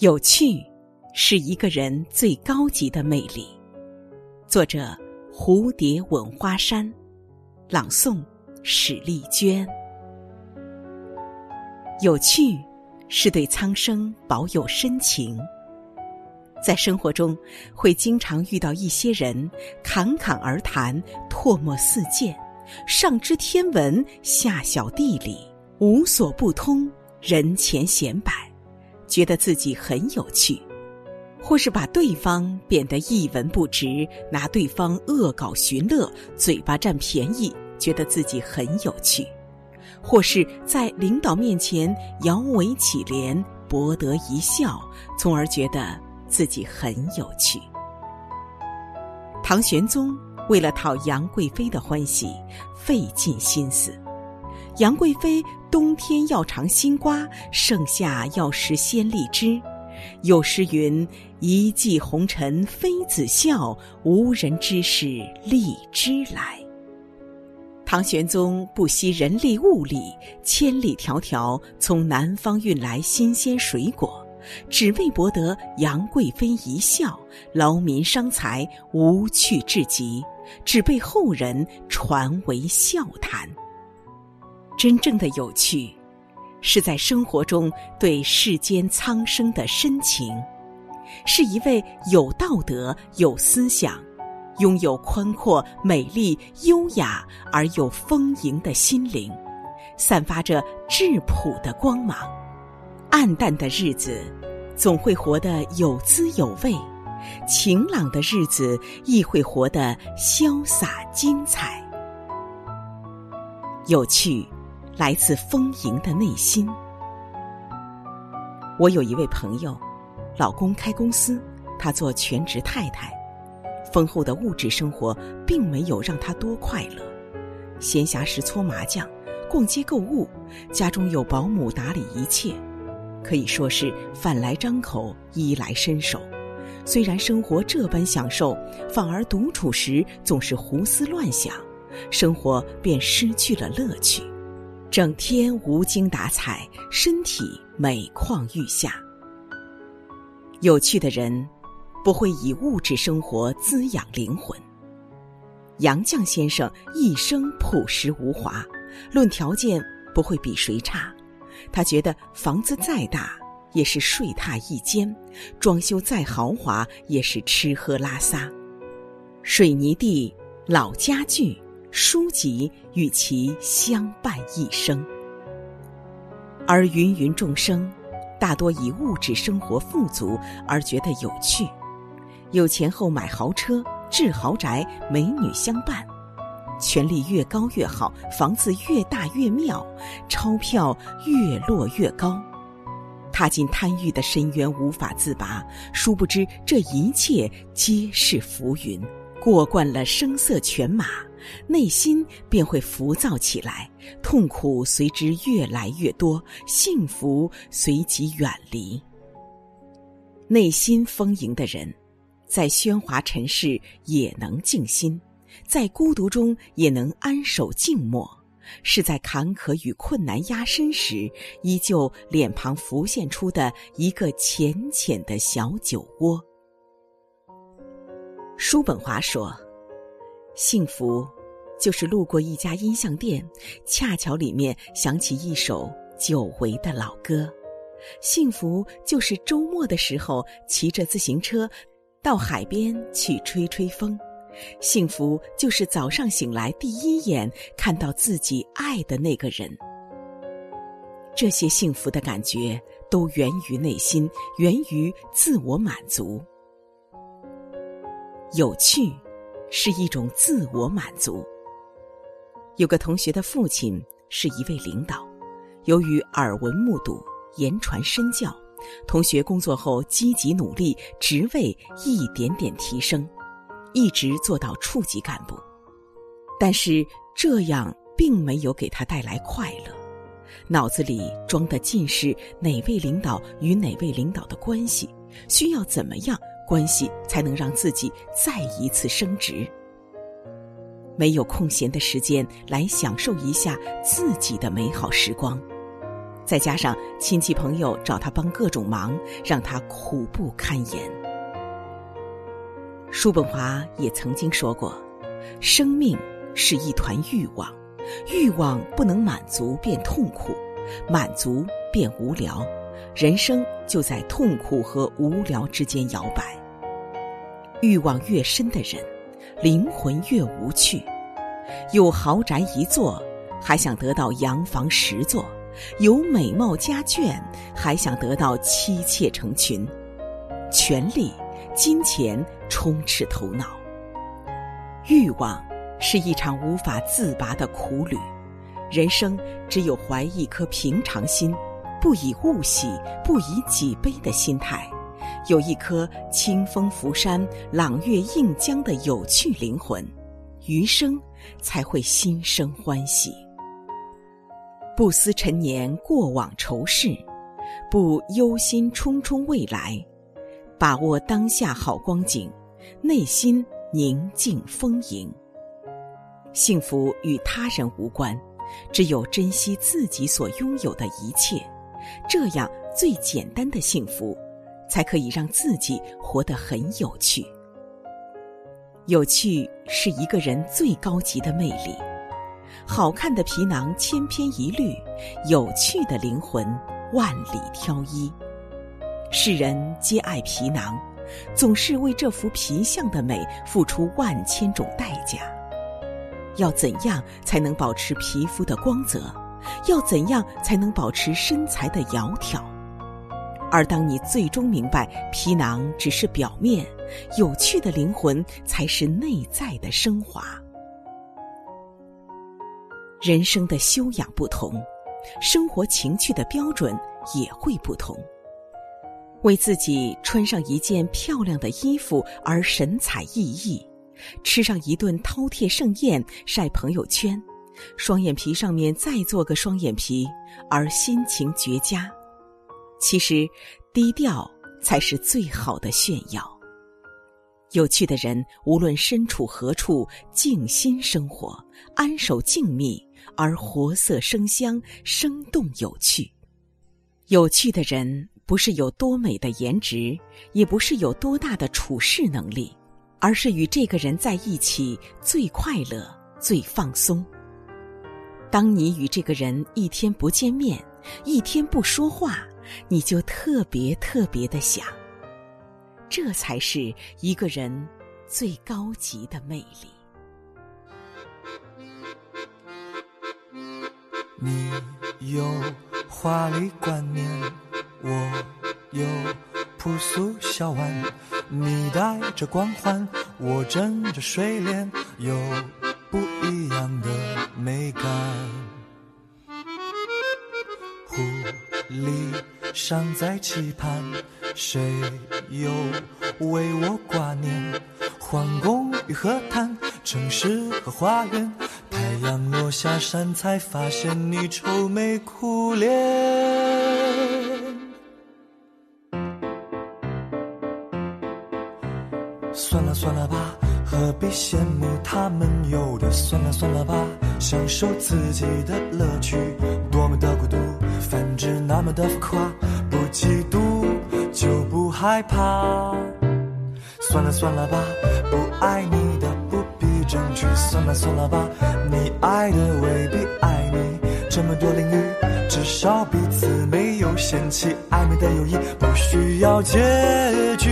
有趣是一个人最高级的魅力。作者：蝴蝶吻花山，朗诵：史丽娟。有趣是对苍生保有深情。在生活中，会经常遇到一些人侃侃而谈，唾沫四溅，上知天文，下晓地理，无所不通，人前显摆。觉得自己很有趣，或是把对方贬得一文不值，拿对方恶搞寻乐，嘴巴占便宜，觉得自己很有趣；或是在领导面前摇尾乞怜，博得一笑，从而觉得自己很有趣。唐玄宗为了讨杨贵妃的欢喜，费尽心思。杨贵妃冬天要尝新瓜，盛夏要食鲜荔枝。有诗云：“一骑红尘妃子笑，无人知是荔枝来。”唐玄宗不惜人力物力，千里迢迢从南方运来新鲜水果，只为博得杨贵妃一笑，劳民伤财，无趣至极，只被后人传为笑谈。真正的有趣，是在生活中对世间苍生的深情，是一位有道德、有思想、拥有宽阔、美丽、优雅而又丰盈的心灵，散发着质朴的光芒。暗淡的日子，总会活得有滋有味；晴朗的日子，亦会活得潇洒精彩。有趣。来自丰盈的内心。我有一位朋友，老公开公司，她做全职太太，丰厚的物质生活并没有让她多快乐。闲暇时搓麻将、逛街购物，家中有保姆打理一切，可以说是饭来张口、衣来伸手。虽然生活这般享受，反而独处时总是胡思乱想，生活便失去了乐趣。整天无精打采，身体每况愈下。有趣的人不会以物质生活滋养灵魂。杨绛先生一生朴实无华，论条件不会比谁差。他觉得房子再大也是睡榻一间，装修再豪华也是吃喝拉撒。水泥地、老家具。书籍与其相伴一生，而芸芸众生大多以物质生活富足而觉得有趣，有钱后买豪车、置豪宅、美女相伴，权力越高越好，房子越大越妙，钞票越落越高，踏进贪欲的深渊无法自拔。殊不知这一切皆是浮云，过惯了声色犬马。内心便会浮躁起来，痛苦随之越来越多，幸福随即远离。内心丰盈的人，在喧哗尘世也能静心，在孤独中也能安守静默，是在坎坷与困难压身时，依旧脸庞浮现出的一个浅浅的小酒窝。叔本华说：“幸福。”就是路过一家音像店，恰巧里面响起一首久违的老歌。幸福就是周末的时候骑着自行车到海边去吹吹风。幸福就是早上醒来第一眼看到自己爱的那个人。这些幸福的感觉都源于内心，源于自我满足。有趣是一种自我满足。有个同学的父亲是一位领导，由于耳闻目睹、言传身教，同学工作后积极努力，职位一点点提升，一直做到处级干部。但是这样并没有给他带来快乐，脑子里装的尽是哪位领导与哪位领导的关系，需要怎么样关系才能让自己再一次升职。没有空闲的时间来享受一下自己的美好时光，再加上亲戚朋友找他帮各种忙，让他苦不堪言。叔本华也曾经说过：“生命是一团欲望，欲望不能满足便痛苦，满足便无聊，人生就在痛苦和无聊之间摇摆。欲望越深的人，灵魂越无趣。有豪宅一座，还想得到洋房十座。”有美貌家眷，还想得到妻妾成群；权力、金钱充斥头脑。欲望是一场无法自拔的苦旅。人生只有怀一颗平常心，不以物喜，不以己悲的心态，有一颗清风拂山、朗月映江的有趣灵魂，余生才会心生欢喜。不思陈年过往愁事，不忧心忡忡未来，把握当下好光景，内心宁静丰盈。幸福与他人无关，只有珍惜自己所拥有的一切，这样最简单的幸福，才可以让自己活得很有趣。有趣是一个人最高级的魅力。好看的皮囊千篇一律，有趣的灵魂万里挑一。世人皆爱皮囊，总是为这幅皮相的美付出万千种代价。要怎样才能保持皮肤的光泽？要怎样才能保持身材的窈窕？而当你最终明白，皮囊只是表面，有趣的灵魂才是内在的升华。人生的修养不同，生活情趣的标准也会不同。为自己穿上一件漂亮的衣服而神采奕奕，吃上一顿饕餮盛宴晒朋友圈，双眼皮上面再做个双眼皮而心情绝佳。其实，低调才是最好的炫耀。有趣的人，无论身处何处，静心生活，安守静谧。而活色生香，生动有趣。有趣的人，不是有多美的颜值，也不是有多大的处事能力，而是与这个人在一起最快乐、最放松。当你与这个人一天不见面，一天不说话，你就特别特别的想。这才是一个人最高级的魅力。你有华丽观念，我有朴素笑弯。你带着光环，我枕着睡莲，有不一样的美感。狐狸尚在期盼，谁又为我挂念？皇宫与河滩，城市和花园。太阳落下山，才发现你愁眉苦脸。算了算了吧，何必羡慕他们有的？算了算了吧，享受自己的乐趣。多么的孤独，反正那么的浮夸，不嫉妒就不害怕。算了算了吧，不爱你的。不必争取，算了算了吧，你爱的未必爱你。这么多领域，至少彼此没有嫌弃。暧昧的友谊不需要结局。